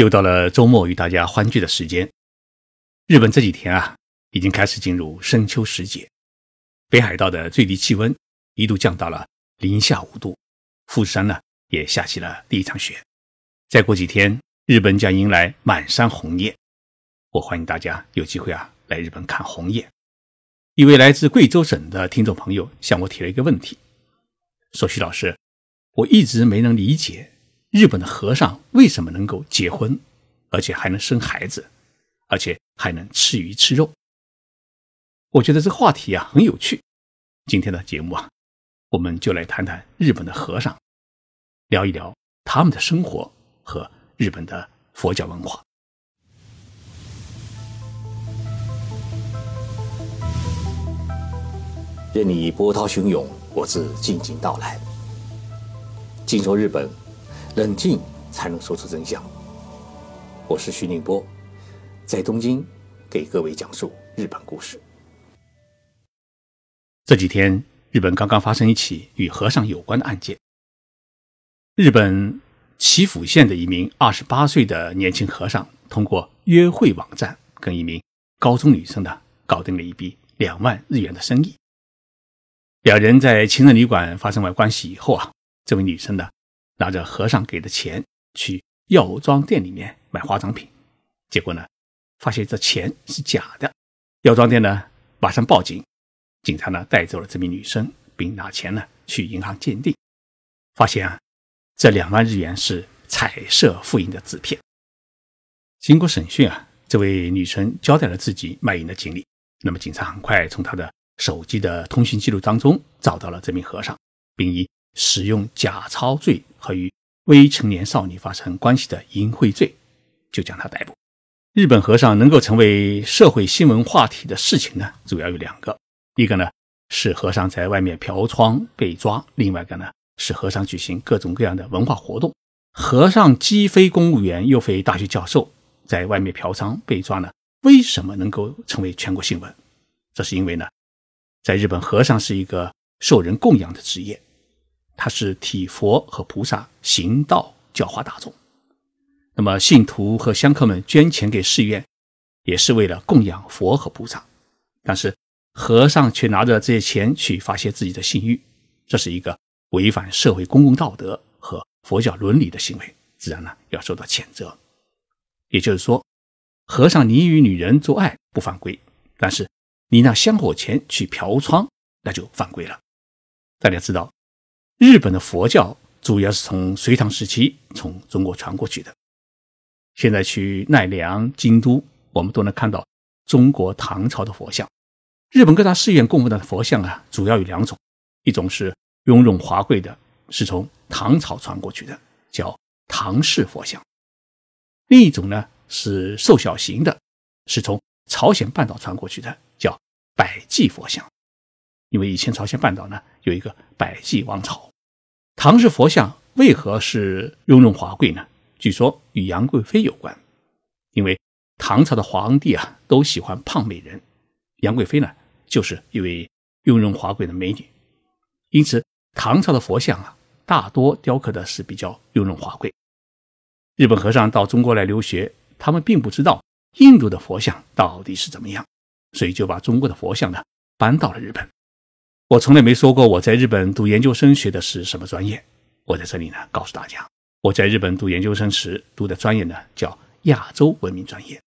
又到了周末与大家欢聚的时间。日本这几天啊，已经开始进入深秋时节，北海道的最低气温一度降到了零下五度，富士山呢也下起了第一场雪。再过几天，日本将迎来满山红叶。我欢迎大家有机会啊来日本看红叶。一位来自贵州省的听众朋友向我提了一个问题，说：“徐老师，我一直没能理解。”日本的和尚为什么能够结婚，而且还能生孩子，而且还能吃鱼吃肉？我觉得这个话题啊很有趣。今天的节目啊，我们就来谈谈日本的和尚，聊一聊他们的生活和日本的佛教文化。任你波涛汹涌，我自静静到来。静说日本。冷静才能说出真相。我是徐宁波，在东京给各位讲述日本故事。这几天，日本刚刚发生一起与和尚有关的案件。日本岐阜县的一名二十八岁的年轻和尚，通过约会网站跟一名高中女生呢，搞定了一笔两万日元的生意。两人在情人旅馆发生完关系以后啊，这位女生呢。拿着和尚给的钱去药妆店里面买化妆品，结果呢，发现这钱是假的。药妆店呢马上报警，警察呢带走了这名女生，并拿钱呢去银行鉴定，发现啊这两万日元是彩色复印的纸片。经过审讯啊，这位女生交代了自己卖淫的经历。那么警察很快从她的手机的通讯记录当中找到了这名和尚，并以使用假钞罪。和与未成年少女发生关系的淫秽罪，就将他逮捕。日本和尚能够成为社会新闻话题的事情呢，主要有两个：一个呢是和尚在外面嫖娼被抓；另外一个呢是和尚举行各种各样的文化活动。和尚既非公务员又非大学教授，在外面嫖娼被抓呢，为什么能够成为全国新闻？这是因为呢，在日本，和尚是一个受人供养的职业。他是体佛和菩萨行道教化大众，那么信徒和香客们捐钱给寺院，也是为了供养佛和菩萨。但是和尚却拿着这些钱去发泄自己的性欲，这是一个违反社会公共道德和佛教伦理的行为，自然呢要受到谴责。也就是说，和尚你与女人做爱不犯规，但是你拿香火钱去嫖娼，那就犯规了。大家知道。日本的佛教主要是从隋唐时期从中国传过去的。现在去奈良、京都，我们都能看到中国唐朝的佛像。日本各大寺院供奉的佛像啊，主要有两种：一种是雍容华贵的，是从唐朝传过去的，叫唐式佛像；另一种呢是瘦小型的，是从朝鲜半岛传过去的，叫百济佛像。因为以前朝鲜半岛呢有一个百济王朝。唐氏佛像为何是雍容华贵呢？据说与杨贵妃有关，因为唐朝的皇帝啊都喜欢胖美人，杨贵妃呢就是一位雍容华贵的美女，因此唐朝的佛像啊大多雕刻的是比较雍容华贵。日本和尚到中国来留学，他们并不知道印度的佛像到底是怎么样，所以就把中国的佛像呢搬到了日本。我从来没说过我在日本读研究生学的是什么专业。我在这里呢，告诉大家，我在日本读研究生时读的专业呢叫亚洲文明专业。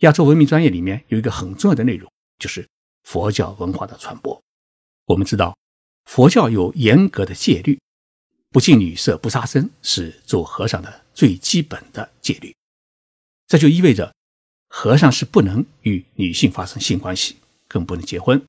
亚洲文明专业里面有一个很重要的内容，就是佛教文化的传播。我们知道，佛教有严格的戒律，不近女色、不杀生是做和尚的最基本的戒律。这就意味着，和尚是不能与女性发生性关系，更不能结婚。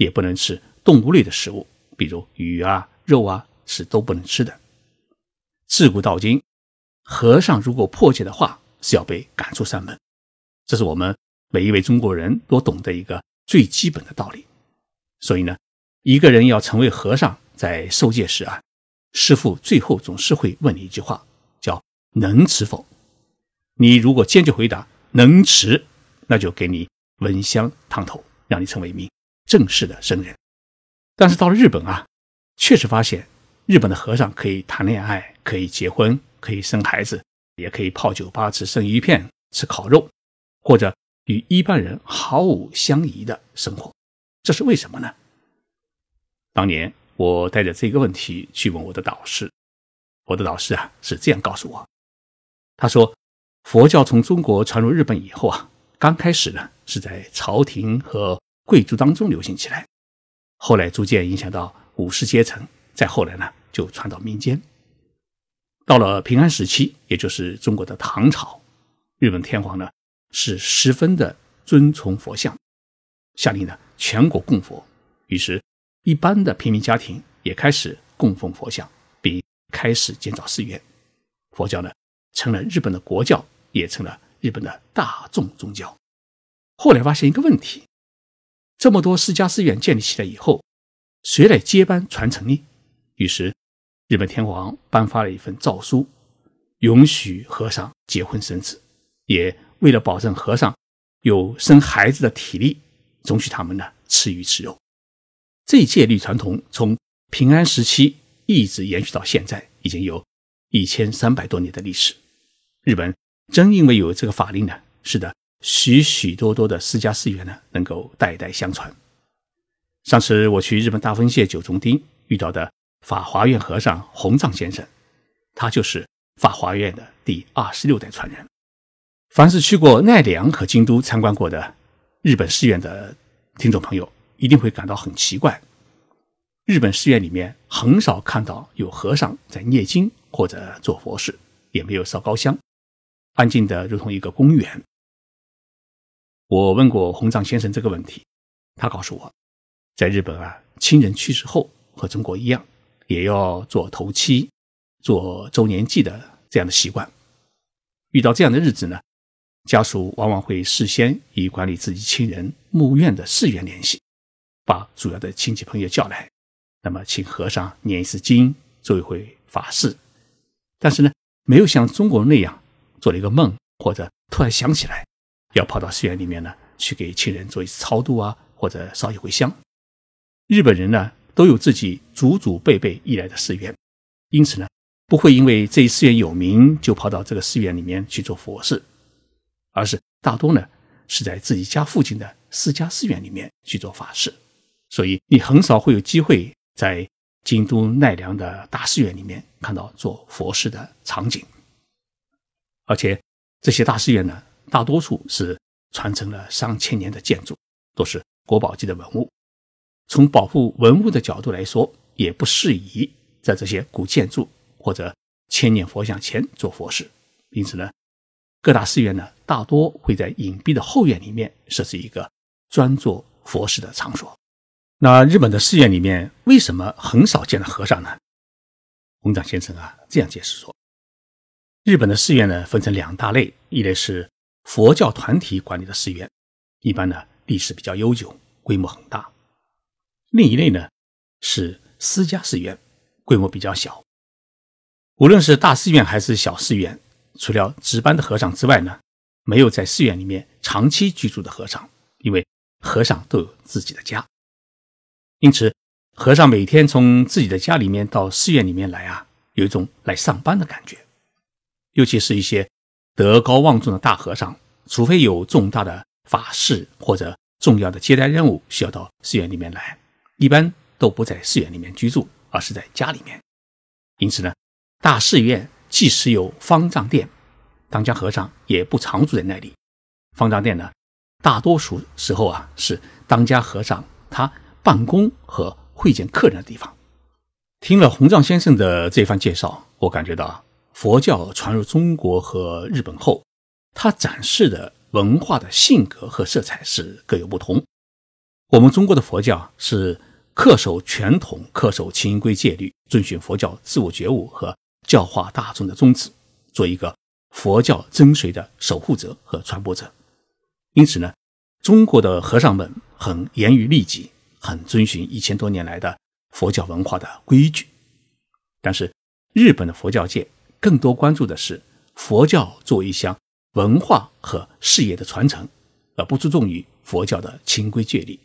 也不能吃动物类的食物，比如鱼啊、肉啊，是都不能吃的。自古到今，和尚如果破戒的话，是要被赶出山门。这是我们每一位中国人都懂得一个最基本的道理。所以呢，一个人要成为和尚，在受戒时啊，师傅最后总是会问你一句话，叫“能持否”。你如果坚决回答“能持”，那就给你蚊香烫头，让你成为名。正式的僧人，但是到了日本啊，确实发现日本的和尚可以谈恋爱，可以结婚，可以生孩子，也可以泡酒吧、吃生鱼片、吃烤肉，或者与一般人毫无相宜的生活。这是为什么呢？当年我带着这个问题去问我的导师，我的导师啊是这样告诉我：他说，佛教从中国传入日本以后啊，刚开始呢是在朝廷和贵族当中流行起来，后来逐渐影响到武士阶层，再后来呢就传到民间。到了平安时期，也就是中国的唐朝，日本天皇呢是十分的尊崇佛像，下令呢全国供佛，于是。一般的平民家庭也开始供奉佛像，并开始建造寺院。佛教呢，成了日本的国教，也成了日本的大众宗教。后来发现一个问题：这么多私家寺院建立起来以后，谁来接班传承呢？于是，日本天皇颁发了一份诏书，允许和尚结婚生子，也为了保证和尚有生孩子的体力，准许他们呢吃鱼吃肉。这一戒律传统从平安时期一直延续到现在，已经有一千三百多年的历史。日本正因为有这个法令呢，使得许许多多的私家寺院呢能够代代相传。上次我去日本大分县九重町遇到的法华院和尚弘藏先生，他就是法华院的第二十六代传人。凡是去过奈良和京都参观过的日本寺院的听众朋友。一定会感到很奇怪。日本寺院里面很少看到有和尚在念经或者做佛事，也没有烧高香，安静的如同一个公园。我问过弘藏先生这个问题，他告诉我，在日本啊，亲人去世后和中国一样，也要做头七、做周年祭的这样的习惯。遇到这样的日子呢，家属往往会事先与管理自己亲人墓院的寺院联系。把主要的亲戚朋友叫来，那么请和尚念一次经，做一回法事。但是呢，没有像中国人那样做了一个梦，或者突然想起来要跑到寺院里面呢去给亲人做一次超度啊，或者烧一回香。日本人呢都有自己祖祖辈辈依赖的寺院，因此呢不会因为这一寺院有名就跑到这个寺院里面去做佛事，而是大多呢是在自己家附近的私家寺院里面去做法事。所以你很少会有机会在京都奈良的大寺院里面看到做佛事的场景，而且这些大寺院呢，大多数是传承了上千年的建筑，都是国宝级的文物。从保护文物的角度来说，也不适宜在这些古建筑或者千年佛像前做佛事。因此呢，各大寺院呢，大多会在隐蔽的后院里面设置一个专做佛事的场所。那日本的寺院里面为什么很少见到和尚呢？弘掌先生啊这样解释说：日本的寺院呢分成两大类，一类是佛教团体管理的寺院，一般呢历史比较悠久，规模很大；另一类呢是私家寺院，规模比较小。无论是大寺院还是小寺院，除了值班的和尚之外呢，没有在寺院里面长期居住的和尚，因为和尚都有自己的家。因此，和尚每天从自己的家里面到寺院里面来啊，有一种来上班的感觉。尤其是一些德高望重的大和尚，除非有重大的法事或者重要的接待任务需要到寺院里面来，一般都不在寺院里面居住，而是在家里面。因此呢，大寺院即使有方丈殿，当家和尚也不常住在那里。方丈殿呢，大多数时候啊，是当家和尚他。办公和会见客人的地方。听了洪藏先生的这番介绍，我感觉到佛教传入中国和日本后，它展示的文化的性格和色彩是各有不同。我们中国的佛教是恪守传统、恪守清规戒律，遵循佛教自我觉悟和教化大众的宗旨，做一个佛教真髓的守护者和传播者。因此呢，中国的和尚们很严于律己。很遵循一千多年来的佛教文化的规矩，但是日本的佛教界更多关注的是佛教作为一项文化和事业的传承，而不注重于佛教的清规戒律，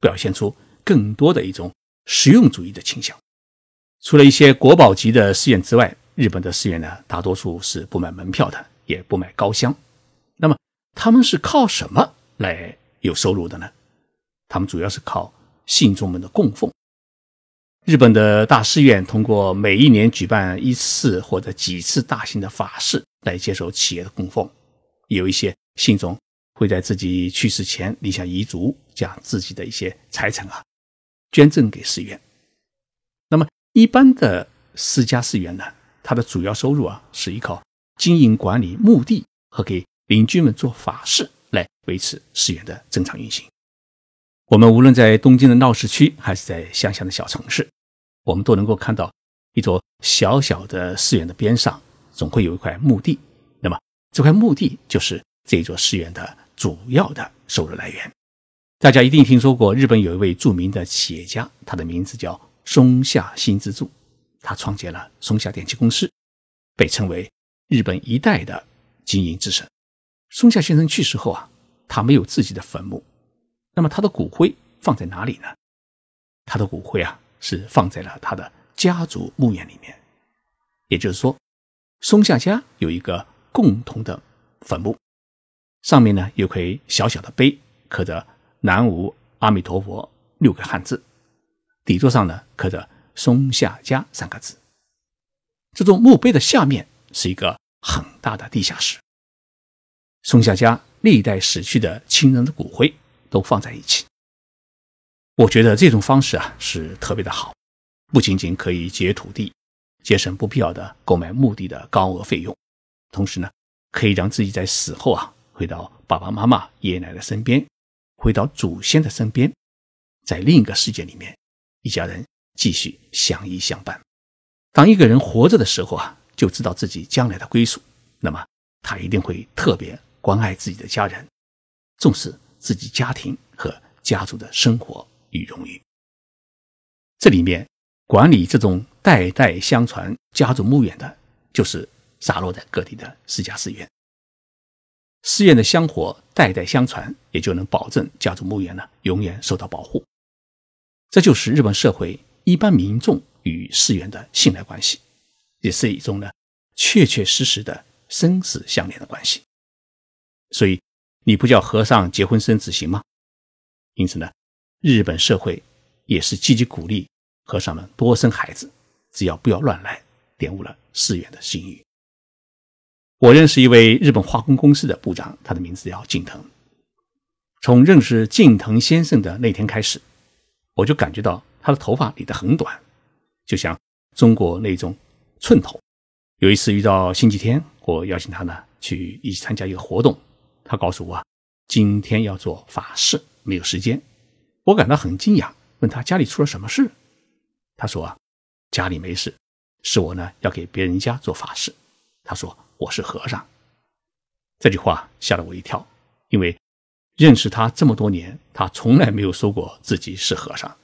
表现出更多的一种实用主义的倾向。除了一些国宝级的寺院之外，日本的寺院呢，大多数是不买门票的，也不买高香。那么他们是靠什么来有收入的呢？他们主要是靠信众们的供奉。日本的大寺院通过每一年举办一次或者几次大型的法事来接受企业的供奉。有一些信众会在自己去世前立下遗嘱，将自己的一些财产啊捐赠给寺院。那么一般的私家寺院呢，它的主要收入啊是依靠经营管理墓地和给邻居们做法事来维持寺院的正常运行。我们无论在东京的闹市区，还是在乡下的小城市，我们都能够看到一座小小的寺院的边上，总会有一块墓地。那么，这块墓地就是这座寺院的主要的收入来源。大家一定听说过，日本有一位著名的企业家，他的名字叫松下幸之助，他创建了松下电器公司，被称为日本一代的经营之神。松下先生去世后啊，他没有自己的坟墓。那么他的骨灰放在哪里呢？他的骨灰啊是放在了他的家族墓园里面，也就是说，松下家有一个共同的坟墓，上面呢有块小小的碑，刻着“南无阿弥陀佛”六个汉字，底座上呢刻着“松下家”三个字。这座墓碑的下面是一个很大的地下室，松下家历代死去的亲人的骨灰。都放在一起，我觉得这种方式啊是特别的好，不仅仅可以节约土地，节省不必要的购买墓地的高额费用，同时呢，可以让自己在死后啊回到爸爸妈妈、爷爷奶奶身边，回到祖先的身边，在另一个世界里面，一家人继续相依相伴。当一个人活着的时候啊，就知道自己将来的归属，那么他一定会特别关爱自己的家人，重视。自己家庭和家族的生活与荣誉，这里面管理这种代代相传家族墓园的，就是洒落在各地的私家寺院。寺院的香火代代相传，也就能保证家族墓园呢永远受到保护。这就是日本社会一般民众与寺院的信赖关系，也是一种呢确确实实的生死相连的关系。所以。你不叫和尚结婚生子行吗？因此呢，日本社会也是积极鼓励和尚们多生孩子，只要不要乱来，玷污了寺院的信誉。我认识一位日本化工公司的部长，他的名字叫近藤。从认识近藤先生的那天开始，我就感觉到他的头发理得很短，就像中国那种寸头。有一次遇到星期天，我邀请他呢去一起参加一个活动。他告诉我，今天要做法事，没有时间。我感到很惊讶，问他家里出了什么事。他说，家里没事，是我呢要给别人家做法事。他说我是和尚。这句话吓了我一跳，因为认识他这么多年，他从来没有说过自己是和尚。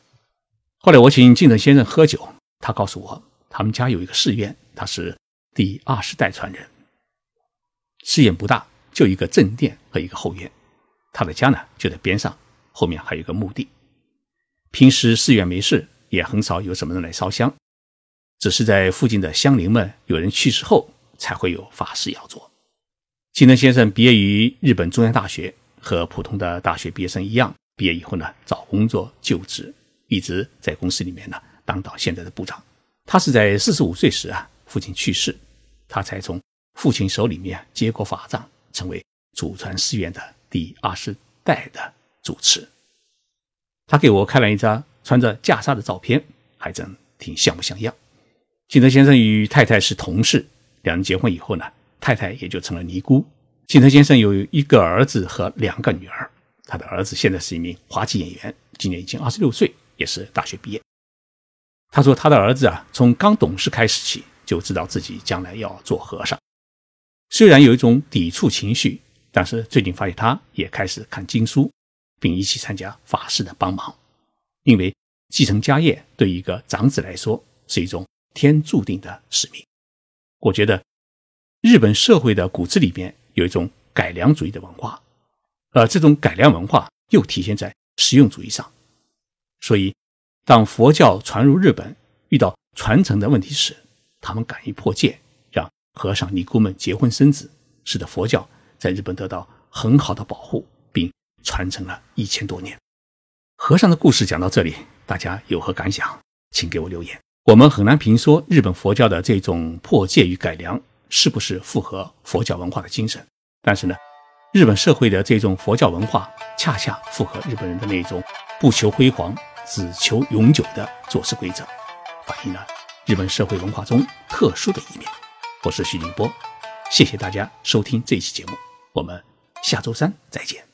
后来我请近藤先生喝酒，他告诉我，他们家有一个寺院，他是第二十代传人。寺院不大。就一个正殿和一个后院，他的家呢就在边上，后面还有个墓地。平时寺院没事，也很少有什么人来烧香，只是在附近的乡邻们有人去世后，才会有法事要做。金藤先生毕业于日本中央大学，和普通的大学毕业生一样，毕业以后呢找工作就职，一直在公司里面呢当到现在的部长。他是在四十五岁时啊，父亲去世，他才从父亲手里面接过法杖。成为祖传寺院的第二十代的主持，他给我看了一张穿着袈裟的照片，还真挺像不像样。金藤先生与太太是同事，两人结婚以后呢，太太也就成了尼姑。金藤先生有一个儿子和两个女儿，他的儿子现在是一名滑稽演员，今年已经二十六岁，也是大学毕业。他说他的儿子啊，从刚懂事开始起，就知道自己将来要做和尚。虽然有一种抵触情绪，但是最近发现他也开始看经书，并一起参加法事的帮忙。因为继承家业对一个长子来说是一种天注定的使命。我觉得日本社会的骨子里边有一种改良主义的文化，而这种改良文化又体现在实用主义上。所以，当佛教传入日本遇到传承的问题时，他们敢于破戒，和尚尼姑们结婚生子，使得佛教在日本得到很好的保护，并传承了一千多年。和尚的故事讲到这里，大家有何感想？请给我留言。我们很难评说日本佛教的这种破戒与改良是不是符合佛教文化的精神，但是呢，日本社会的这种佛教文化恰恰符合日本人的那种不求辉煌、只求永久的做事规则，反映了日本社会文化中特殊的一面。我是徐宁波，谢谢大家收听这一期节目，我们下周三再见。